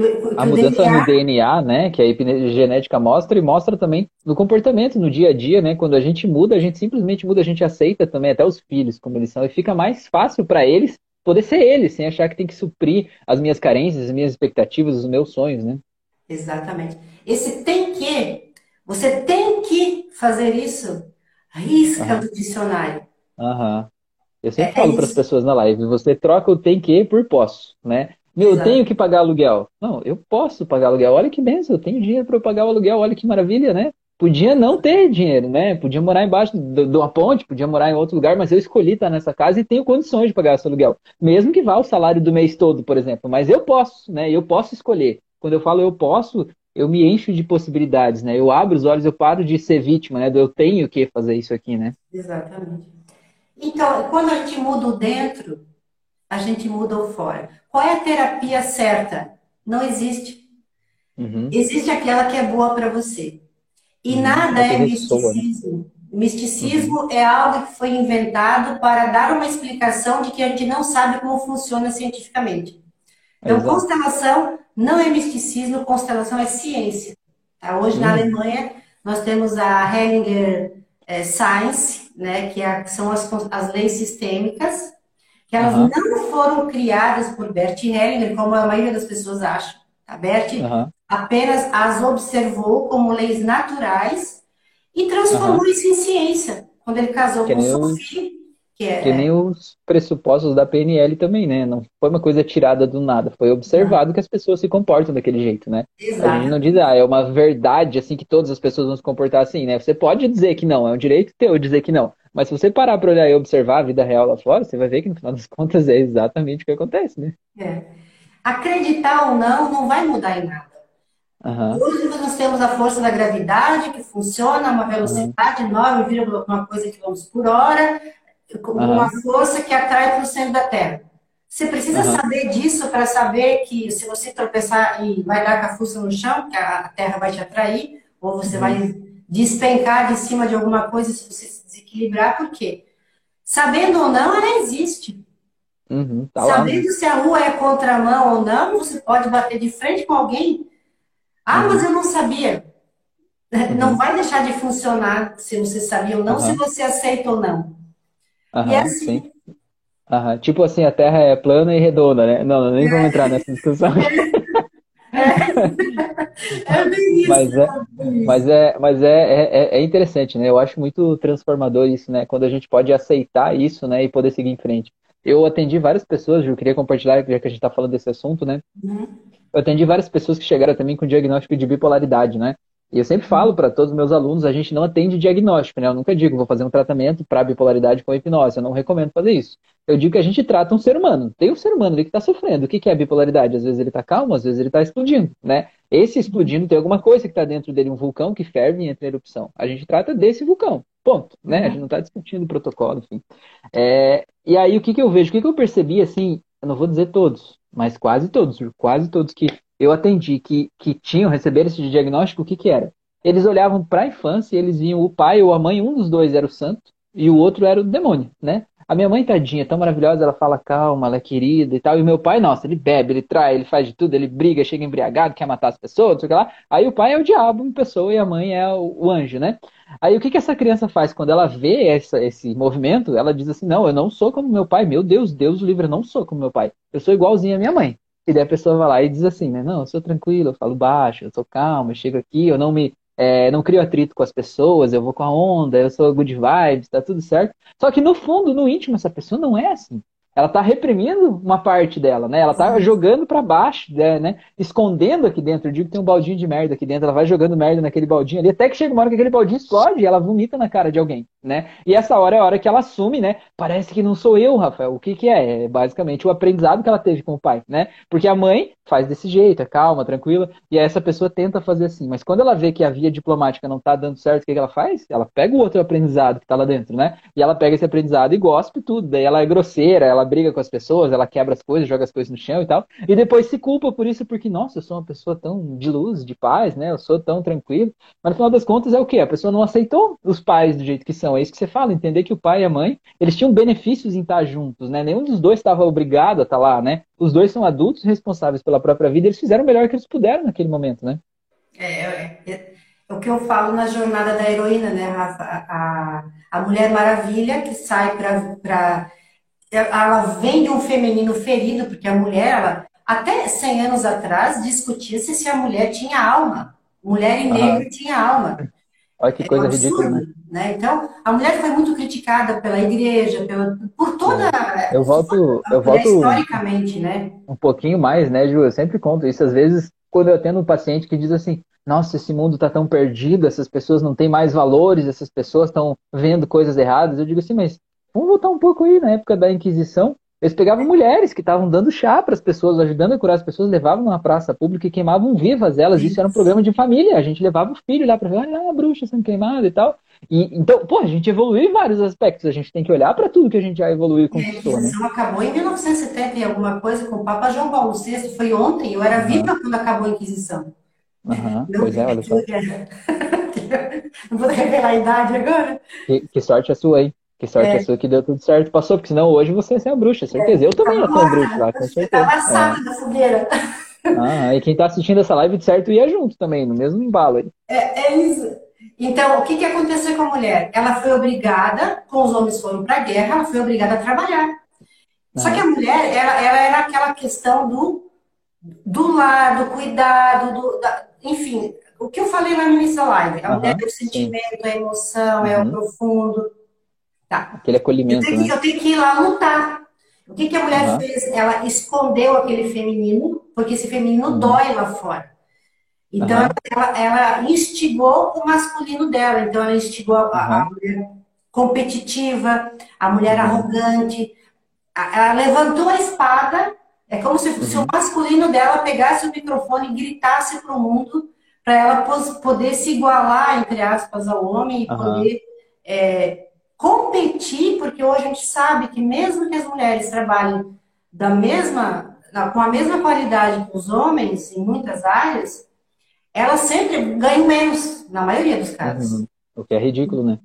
Que a mudança DNA... no DNA, né, que a epigenética mostra e mostra também no comportamento, no dia a dia, né, quando a gente muda, a gente simplesmente muda, a gente aceita também até os filhos como eles são e fica mais fácil para eles poder ser ele, sem achar que tem que suprir as minhas carências, as minhas expectativas, os meus sonhos, né? Exatamente. Esse tem que, você tem que fazer isso, risca uhum. do dicionário. Aham. Uhum. Eu sempre é, falo é para as pessoas na live, você troca o tem que por posso, né? Meu, Exato. eu tenho que pagar aluguel. Não, eu posso pagar aluguel. Olha que benção, eu tenho dinheiro para pagar o aluguel. Olha que maravilha, né? Podia não ter dinheiro, né? Podia morar embaixo de uma ponte, podia morar em outro lugar, mas eu escolhi estar nessa casa e tenho condições de pagar esse aluguel. Mesmo que vá o salário do mês todo, por exemplo. Mas eu posso, né? Eu posso escolher. Quando eu falo eu posso, eu me encho de possibilidades, né? Eu abro os olhos, eu paro de ser vítima, né? Do eu tenho que fazer isso aqui, né? Exatamente. Então, quando a gente muda o dentro, a gente muda o fora. Qual é a terapia certa? Não existe. Uhum. Existe aquela que é boa para você. E hum, nada é misticismo. Misticismo uhum. é algo que foi inventado para dar uma explicação de que a gente não sabe como funciona cientificamente. Então, Exato. constelação não é misticismo, constelação é ciência. Tá? Hoje, uhum. na Alemanha, nós temos a Hellinger é, Science, né, que, é, que são as, as leis sistêmicas, que elas uhum. não foram criadas por Bert Hellinger, como a maioria das pessoas acha. A Bert uhum apenas as observou como leis naturais e transformou uhum. isso em ciência. Quando ele casou que com Sophie, que é... Que nem os pressupostos da PNL também, né? Não foi uma coisa tirada do nada, foi observado que as pessoas se comportam daquele jeito, né? Exato. A gente não diz, ah, é uma verdade, assim, que todas as pessoas vão se comportar assim, né? Você pode dizer que não, é um direito teu dizer que não. Mas se você parar para olhar e observar a vida real lá fora, você vai ver que no final das contas é exatamente o que acontece, né? É. Acreditar ou não, não vai mudar em nada. Uhum. Hoje nós temos a força da gravidade, que funciona a uma velocidade uhum. 9, uma coisa quilômetros por hora, com uhum. uma força que atrai para o centro da Terra. Você precisa uhum. saber disso para saber que se você tropeçar e vai dar com a força no chão, que a Terra vai te atrair, ou você uhum. vai despencar de cima de alguma coisa se você se desequilibrar, por quê? Sabendo ou não, ela existe. Uhum, tá Sabendo lá. se a rua é contramão ou não, você pode bater de frente com alguém. Ah, uhum. mas eu não sabia. Uhum. Não vai deixar de funcionar se você sabia ou não, se você aceita ou não. E é assim. Sim. Tipo assim, a Terra é plana e redonda, né? Não, nem vamos entrar nessa discussão. É, é bem isso. Mas é, mas, é, mas é, é, é, interessante, né? Eu acho muito transformador isso, né? Quando a gente pode aceitar isso, né? E poder seguir em frente. Eu atendi várias pessoas, eu queria compartilhar, já que a gente está falando desse assunto, né? Uhum. Eu atendi várias pessoas que chegaram também com diagnóstico de bipolaridade, né? E eu sempre falo para todos os meus alunos, a gente não atende diagnóstico, né? Eu nunca digo, vou fazer um tratamento para bipolaridade com hipnose, eu não recomendo fazer isso. Eu digo que a gente trata um ser humano. Tem um ser humano ali que está sofrendo. O que, que é bipolaridade? Às vezes ele está calmo, às vezes ele está explodindo, né? Esse explodindo tem alguma coisa que está dentro dele, um vulcão que ferve e entra em erupção. A gente trata desse vulcão, ponto, né? A gente não está discutindo o protocolo, enfim. É... E aí o que, que eu vejo? O que, que eu percebi, assim, eu não vou dizer todos, mas quase todos, quase todos que eu atendi que, que tinham, receberam esse diagnóstico, o que, que era? eles olhavam para a infância e eles viam o pai ou a mãe, um dos dois era o santo e o outro era o demônio, né? A minha mãe, tadinha, tão maravilhosa, ela fala calma, ela é querida e tal. E o meu pai, nossa, ele bebe, ele trai, ele faz de tudo, ele briga, chega embriagado, quer matar as pessoas, não sei o que lá. Aí o pai é o diabo em pessoa e a mãe é o, anjo, né? Aí o que, que essa criança faz? Quando ela vê essa, esse movimento, ela diz assim: Não, eu não sou como meu pai. Meu Deus, Deus livre, eu não sou como meu pai. Eu sou igualzinho à minha mãe. E daí a pessoa vai lá e diz assim, né? Não, eu sou tranquilo, eu falo baixo, eu sou calmo, eu chego aqui, eu não me é, não crio atrito com as pessoas, eu vou com a onda, eu sou good vibes, tá tudo certo. Só que no fundo, no íntimo, essa pessoa não é assim ela está reprimindo uma parte dela, né? Ela está jogando para baixo, né, né? Escondendo aqui dentro. Eu digo que tem um baldinho de merda aqui dentro. Ela vai jogando merda naquele baldinho ali, até que chega uma hora que aquele baldinho explode e ela vomita na cara de alguém, né? E essa hora é a hora que ela assume, né? Parece que não sou eu, Rafael. O que que é? É basicamente o aprendizado que ela teve com o pai, né? Porque a mãe faz desse jeito, é calma, tranquila, e aí essa pessoa tenta fazer assim. Mas quando ela vê que a via diplomática não tá dando certo, o que, que ela faz? Ela pega o outro aprendizado que tá lá dentro, né? E ela pega esse aprendizado e gospe tudo. Daí ela é grosseira, ela briga com as pessoas, ela quebra as coisas, joga as coisas no chão e tal, e depois se culpa por isso, porque, nossa, eu sou uma pessoa tão de luz, de paz, né? Eu sou tão tranquilo. Mas no final das contas é o quê? A pessoa não aceitou os pais do jeito que são. É isso que você fala, entender que o pai e a mãe, eles tinham benefícios em estar juntos, né? Nenhum dos dois estava obrigado a estar lá, né? Os dois são adultos responsáveis pela própria vida, eles fizeram o melhor que eles puderam naquele momento, né? É, é, é, é o que eu falo na jornada da heroína, né, Rafa? A, a, a Mulher Maravilha que sai para ela vem de um feminino ferido, porque a mulher, ela, até 100 anos atrás, discutia-se se a mulher tinha alma. Mulher e negro tinha alma. Olha que coisa é um absurdo, ridícula, né? né? Então, a mulher foi muito criticada pela igreja, pela, por toda. Eu volto, eu volto historicamente, né? Um pouquinho mais, né, Ju? Eu sempre conto isso. Às vezes, quando eu atendo um paciente que diz assim: Nossa, esse mundo está tão perdido, essas pessoas não têm mais valores, essas pessoas estão vendo coisas erradas. Eu digo assim, mas Vamos voltar um pouco aí, na época da Inquisição. Eles pegavam mulheres que estavam dando chá para as pessoas, ajudando a curar as pessoas, levavam numa praça pública e queimavam vivas elas. Isso era um programa de família. A gente levava o filho lá para ver, olha a bruxa sendo queimada e tal. E, então, pô, a gente evoluiu em vários aspectos. A gente tem que olhar para tudo que a gente já evoluiu e conquistou. A Inquisição né? acabou em 1970 e alguma coisa com o Papa João Paulo VI. Foi ontem, eu era viva quando acabou a Inquisição. Uhum, pois é, olha só. Não vou revelar a idade agora. Que, que sorte a sua aí. Que sorte é. a sua que deu tudo certo, passou, porque senão hoje você ia ser a bruxa, certeza. É. Eu também ia ser a bruxa lá, com certeza. Tava assado é. da fogueira. Ah, e quem tá assistindo essa live, de certo, ia junto também, no mesmo embalo aí. É, é isso. Então, o que, que aconteceu com a mulher? Ela foi obrigada, com os homens foram para a guerra, ela foi obrigada a trabalhar. Ah. Só que a mulher, ela, ela era aquela questão do, do lar, do cuidado, do, da, enfim, o que eu falei lá no início da live. A mulher é o sentimento, a emoção, uhum. é o uhum. profundo. Tá. Aquele acolhimento. Eu tenho, que, né? eu tenho que ir lá lutar. O que, que a mulher uhum. fez? Ela escondeu aquele feminino, porque esse feminino uhum. dói lá fora. Então, uhum. ela, ela, instigou o masculino dela. Então, ela instigou a, a mulher competitiva, a mulher uhum. arrogante. Ela levantou a espada. É como se, se o uhum. masculino dela pegasse o microfone e gritasse para o mundo, para ela poder se igualar, entre aspas, ao homem e poder é, competir, porque hoje a gente sabe que mesmo que as mulheres trabalhem da mesma, com a mesma qualidade que os homens em muitas áreas, elas sempre ganham menos, na maioria dos casos. Uhum. O que é ridículo, né?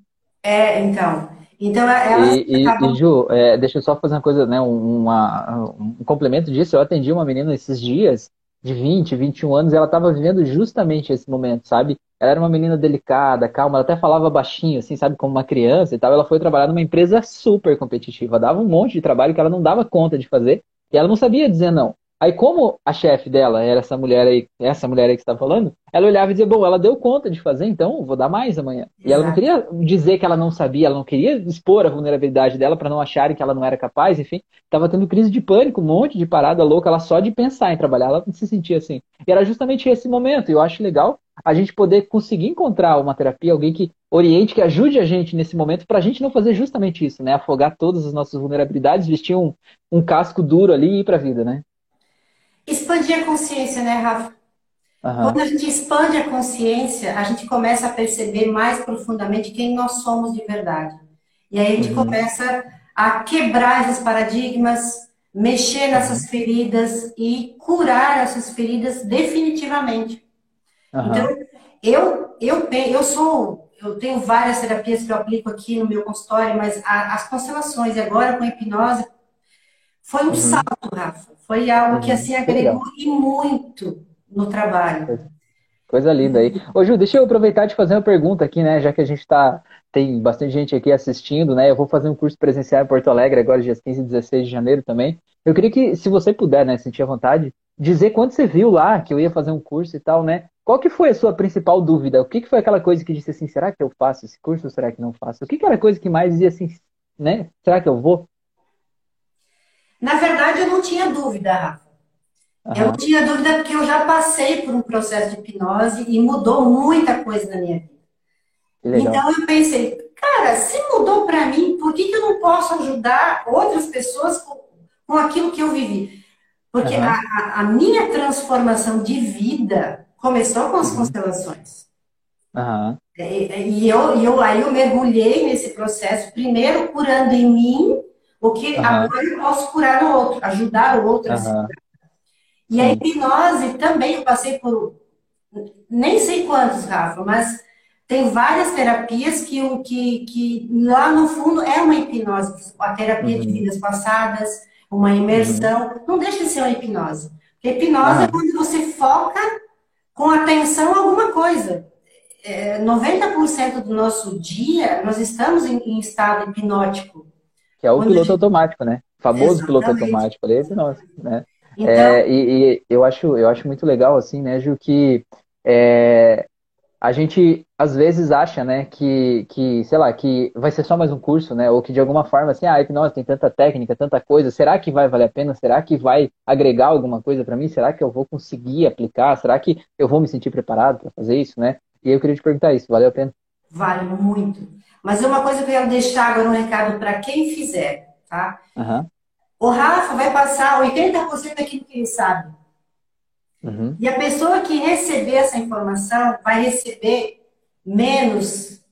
É, então. Então, elas e, acabam... e Ju, é, deixa eu só fazer uma coisa, né? Uma, um complemento disso. Eu atendi uma menina esses dias, de 20, 21 anos, ela estava vivendo justamente esse momento, sabe? Ela era uma menina delicada, calma, ela até falava baixinho, assim, sabe, como uma criança e tal. Ela foi trabalhar numa empresa super competitiva, dava um monte de trabalho que ela não dava conta de fazer, e ela não sabia dizer não. Aí, como a chefe dela era essa mulher aí, essa mulher aí que você está falando, ela olhava e dizia, bom, ela deu conta de fazer, então vou dar mais amanhã. Exato. E ela não queria dizer que ela não sabia, ela não queria expor a vulnerabilidade dela para não acharem que ela não era capaz, enfim. Estava tendo crise de pânico, um monte de parada louca, ela só de pensar em trabalhar, ela se sentia assim. E era justamente esse momento, e eu acho legal a gente poder conseguir encontrar uma terapia, alguém que oriente, que ajude a gente nesse momento, para a gente não fazer justamente isso, né? Afogar todas as nossas vulnerabilidades, vestir um, um casco duro ali e ir para a vida, né? Expandir a consciência, né, Rafa? Uhum. Quando a gente expande a consciência, a gente começa a perceber mais profundamente quem nós somos de verdade. E aí a gente uhum. começa a quebrar esses paradigmas, mexer nessas uhum. feridas e curar essas feridas definitivamente. Então, eu, eu, eu sou, eu tenho várias terapias que eu aplico aqui no meu consultório, mas a, as constelações e agora com hipnose foi um uhum. salto, Rafa. Foi algo que uhum. assim agregou e muito no trabalho. Coisa linda aí. Ô Ju, deixa eu aproveitar de fazer uma pergunta aqui, né? Já que a gente tá. Tem bastante gente aqui assistindo, né? Eu vou fazer um curso presencial em Porto Alegre agora, dias 15 e 16 de janeiro também. Eu queria que, se você puder, né, sentir a vontade, dizer quando você viu lá que eu ia fazer um curso e tal, né? Qual que foi a sua principal dúvida? O que, que foi aquela coisa que disse assim, será que eu faço esse curso ou será que não faço? O que, que era a coisa que mais dizia assim, né? Será que eu vou? Na verdade, eu não tinha dúvida, Rafa. Uhum. Eu não tinha dúvida porque eu já passei por um processo de hipnose e mudou muita coisa na minha vida. Então eu pensei, cara, se mudou para mim, por que, que eu não posso ajudar outras pessoas com, com aquilo que eu vivi? Porque uhum. a, a, minha transformação de vida começou com as uhum. constelações. Uhum. E, e, eu, e eu, aí eu mergulhei nesse processo, primeiro curando em mim o que uhum. agora eu posso curar o outro, ajudar o outro a se curar. E a hipnose também eu passei por nem sei quantos, Rafa, mas tem várias terapias que, que, que lá no fundo é uma hipnose, a terapia uhum. de vidas passadas, uma imersão, uhum. não deixa de ser uma hipnose. Porque hipnose é quando você foca com atenção a alguma coisa. É, 90% do nosso dia nós estamos em, em estado hipnótico. Que é o piloto gente... automático, né? O famoso Exatamente. piloto automático ali, nossa, né? Então... É, e, e, eu, acho, eu acho muito legal, assim, né, Ju, que é, a gente às vezes acha, né, que, que, sei lá, que vai ser só mais um curso, né, ou que de alguma forma, assim, ah, hipnose tem tanta técnica, tanta coisa, será que vai valer a pena? Será que vai agregar alguma coisa para mim? Será que eu vou conseguir aplicar? Será que eu vou me sentir preparado para fazer isso, né? E eu queria te perguntar isso, valeu a pena? Vale muito. Mas uma coisa que eu quero deixar agora um recado para quem fizer, tá? Uhum. O Rafa vai passar 80% daquilo que ele sabe. Uhum. E a pessoa que receber essa informação vai receber menos.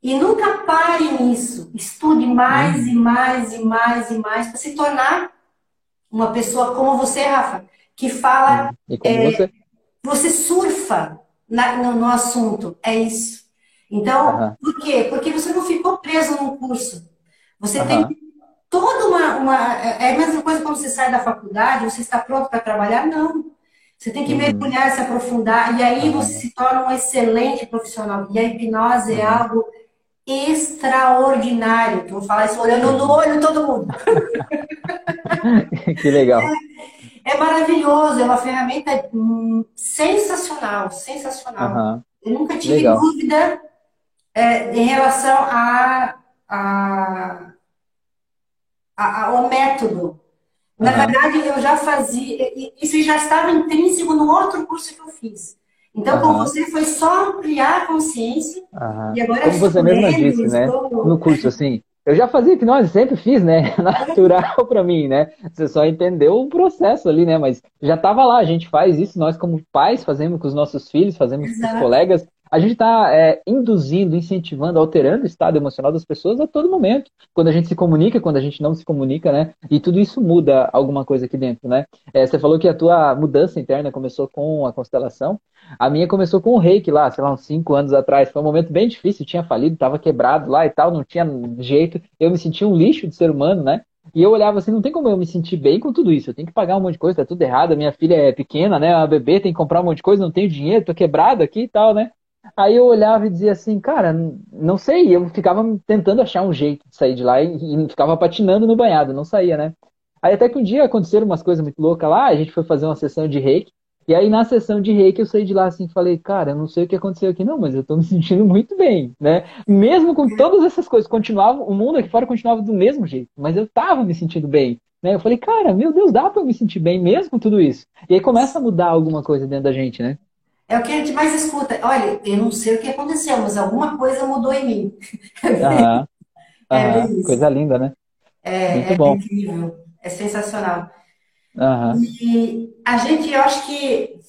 E nunca pare nisso. Estude mais uhum. e mais e mais e mais para se tornar uma pessoa como você, Rafa, que fala. Uhum. E é, você? Você surfa na, no, no assunto. É isso. Então, uhum. por quê? Porque você não ficou preso num curso. Você uhum. tem toda uma, uma, É a mesma coisa quando você sai da faculdade, você está pronto para trabalhar? Não. Você tem que uhum. mergulhar, se aprofundar, e aí você se torna um excelente profissional. E a hipnose é algo extraordinário. vou falar isso olhando no olho todo mundo. que legal. É, é, maravilhoso, é uma ferramenta hum, sensacional, sensacional. Eu nunca tive legal. dúvida é, em relação a, a, a, ao método. Na uhum. verdade, eu já fazia, isso já estava intrínseco no outro curso que eu fiz. Então, uhum. com você foi só ampliar a consciência uhum. e agora Como você mesma disse, né? Estou... No curso, assim, eu já fazia hipnose, sempre fiz, né? Natural para mim, né? Você só entendeu o processo ali, né? Mas já estava lá, a gente faz isso, nós como pais fazemos com os nossos filhos, fazemos Exato. com os colegas. A gente está é, induzindo, incentivando, alterando o estado emocional das pessoas a todo momento. Quando a gente se comunica, quando a gente não se comunica, né? E tudo isso muda alguma coisa aqui dentro, né? É, você falou que a tua mudança interna começou com a constelação. A minha começou com o reiki lá, sei lá, uns cinco anos atrás. Foi um momento bem difícil, tinha falido, estava quebrado lá e tal, não tinha jeito. Eu me sentia um lixo de ser humano, né? E eu olhava assim, não tem como eu me sentir bem com tudo isso. Eu tenho que pagar um monte de coisa, tá tudo errado. Minha filha é pequena, né? A bebê tem que comprar um monte de coisa, não tenho dinheiro, tô quebrado aqui e tal, né? Aí eu olhava e dizia assim, cara, não sei. Eu ficava tentando achar um jeito de sair de lá e, ficava patinando no banhado, não saía, né? Aí até que um dia aconteceram umas coisas muito loucas lá, a gente foi fazer uma sessão de reiki. E aí na sessão de reiki eu saí de lá assim, falei, cara, eu não sei o que aconteceu aqui não, mas eu tô me sentindo muito bem, né? Mesmo com todas essas coisas, continuava, o mundo aqui fora continuava do mesmo jeito, mas eu tava me sentindo bem. Né? Eu falei, cara, meu Deus, dá pra eu me sentir bem mesmo com tudo isso. E aí começa a mudar alguma coisa dentro da gente, né? É o que a gente mais escuta. Olha, eu não sei o que aconteceu, mas alguma coisa mudou em mim. Aham. Aham. Coisa linda, né? É, Muito é bom. incrível, é sensacional. Uhum. E a gente, eu acho que,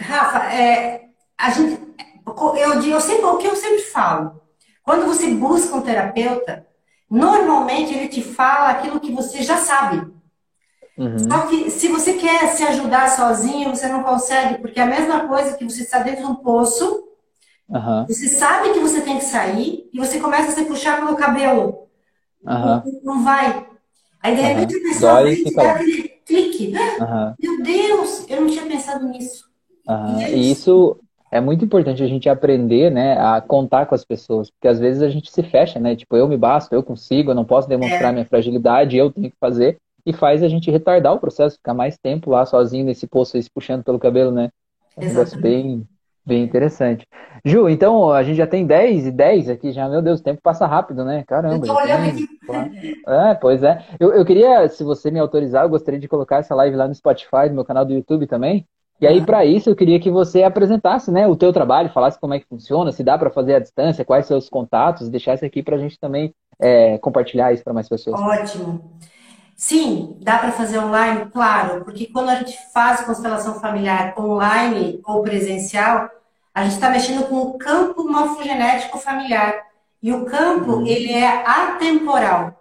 Rafa, é, a gente, eu, eu sempre, o que eu sempre falo, quando você busca um terapeuta, normalmente ele te fala aquilo que você já sabe. Uhum. Só que se você quer se ajudar sozinho, você não consegue, porque é a mesma coisa que você está dentro de um poço, uhum. você sabe que você tem que sair e você começa a se puxar pelo cabelo. Uhum. Não, vai. Aí de repente a pessoa Dói vem dá aquele clique. Uhum. Meu Deus, eu não tinha pensado nisso. Uhum. E isso é muito importante a gente aprender, né, a contar com as pessoas, porque às vezes a gente se fecha, né? Tipo, eu me basto, eu consigo, eu não posso demonstrar é. minha fragilidade, eu tenho que fazer, e faz a gente retardar o processo, ficar mais tempo lá sozinho nesse poço aí, se puxando pelo cabelo, né? É um negócio bem, Bem interessante. Ju, então a gente já tem 10 e 10 aqui já. Meu Deus, o tempo passa rápido, né? Caramba. Eu tô olhando aqui. É, pois é. Eu, eu queria, se você me autorizar, eu gostaria de colocar essa live lá no Spotify, no meu canal do YouTube também. E aí, para isso, eu queria que você apresentasse né, o teu trabalho, falasse como é que funciona, se dá para fazer à distância, quais são os contatos, deixasse aqui para a gente também é, compartilhar isso para mais pessoas. Ótimo. Sim, dá para fazer online, claro, porque quando a gente faz constelação familiar online ou presencial, a gente está mexendo com o campo morfogenético familiar. E o campo, uhum. ele é atemporal.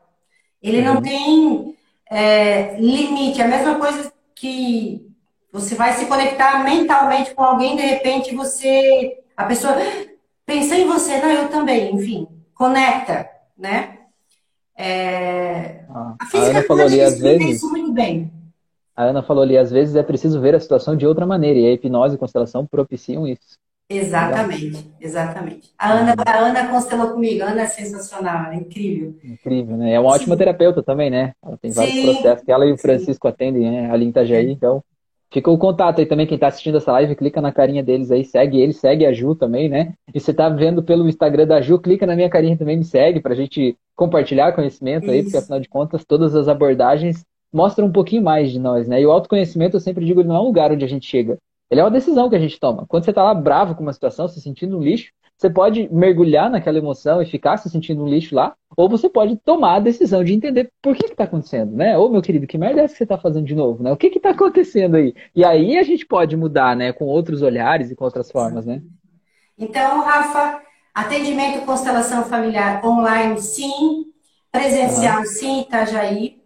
Ele uhum. não tem é, limite. É a mesma coisa que você vai se conectar mentalmente com alguém, de repente você... A pessoa pensa em você, não, eu também. Enfim, conecta, né? É, ah, a física a Ana falou ali, às vezes... isso muito bem. A Ana falou ali, às vezes é preciso ver a situação de outra maneira, e a hipnose e a constelação propiciam isso. Exatamente, exatamente. A Ana, a Ana constelou comigo, a Ana é sensacional, é incrível. Incrível, né? É uma ótima sim. terapeuta também, né? Ela tem vários sim, processos que ela e o Francisco sim. atendem, né? Ali em Itajaí, então. Fica o contato aí também, quem está assistindo essa live, clica na carinha deles aí, segue eles, segue a Ju também, né? E você tá vendo pelo Instagram da Ju, clica na minha carinha também, me segue, pra gente compartilhar conhecimento Isso. aí, porque afinal de contas, todas as abordagens mostram um pouquinho mais de nós, né? E o autoconhecimento, eu sempre digo, não é um lugar onde a gente chega, ele é uma decisão que a gente toma. Quando você está lá bravo com uma situação, se sentindo um lixo, você pode mergulhar naquela emoção e ficar se sentindo um lixo lá, ou você pode tomar a decisão de entender por que está acontecendo, né? Ô, meu querido, que merda é essa que você está fazendo de novo, né? O que está acontecendo aí? E aí a gente pode mudar, né? Com outros olhares e com outras formas, né? Então, Rafa, atendimento constelação familiar online, sim. Presencial, uhum. sim, Itajaí.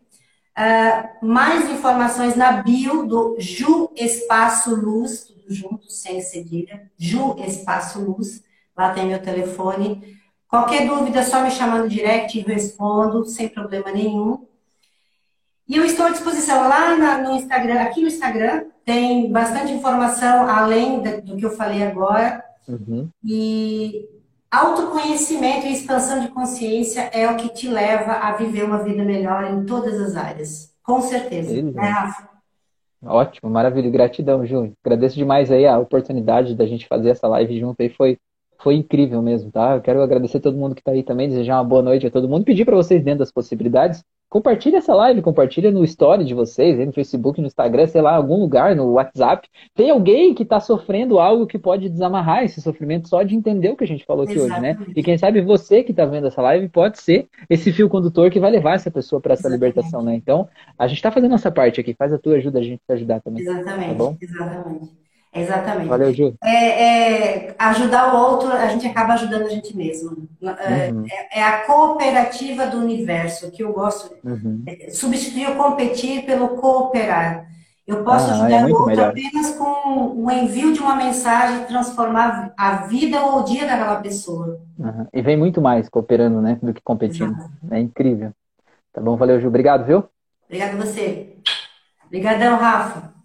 Uh, mais informações na bio do Ju Espaço Luz, tudo junto, sem cedilha. Ju Espaço Luz, lá tem meu telefone. Qualquer dúvida, só me chamando direct e respondo, sem problema nenhum. E eu estou à disposição lá na, no Instagram, aqui no Instagram, tem bastante informação além do que eu falei agora. Uhum. E Autoconhecimento e expansão de consciência é o que te leva a viver uma vida melhor em todas as áreas. Com certeza. Né, Rafa? Ótimo, maravilha. Gratidão, Ju. Agradeço demais aí a oportunidade da gente fazer essa live junto aí. Foi, foi incrível mesmo, tá? Eu quero agradecer a todo mundo que está aí também, desejar uma boa noite a todo mundo. Pedir para vocês, dentro das possibilidades, Compartilhe essa live, compartilha no story de vocês, no Facebook, no Instagram, sei lá, algum lugar, no WhatsApp. Tem alguém que está sofrendo algo que pode desamarrar esse sofrimento só de entender o que a gente falou aqui Exatamente. hoje, né? E quem sabe você que está vendo essa live pode ser esse fio condutor que vai levar essa pessoa para essa Exatamente. libertação, né? Então, a gente está fazendo nossa parte aqui, faz a tua ajuda a gente te ajudar também. Exatamente. Tá bom? Exatamente. Exatamente. Valeu, Ju. É, é, ajudar o outro, a gente acaba ajudando a gente mesmo. É, uhum. É, é, a cooperativa do universo, que eu gosto. Uhum. É, substituir o competir pelo cooperar. Eu posso ah, ajudar é o outro melhor. apenas com o envio de uma mensagem, transformar a vida ou o dia daquela pessoa. Uhum. E vem muito mais cooperando, né, do que competindo. Exato. É incrível. Tá bom, valeu, Ju. Obrigado, viu? Obrigado a você. Obrigadão, Rafa.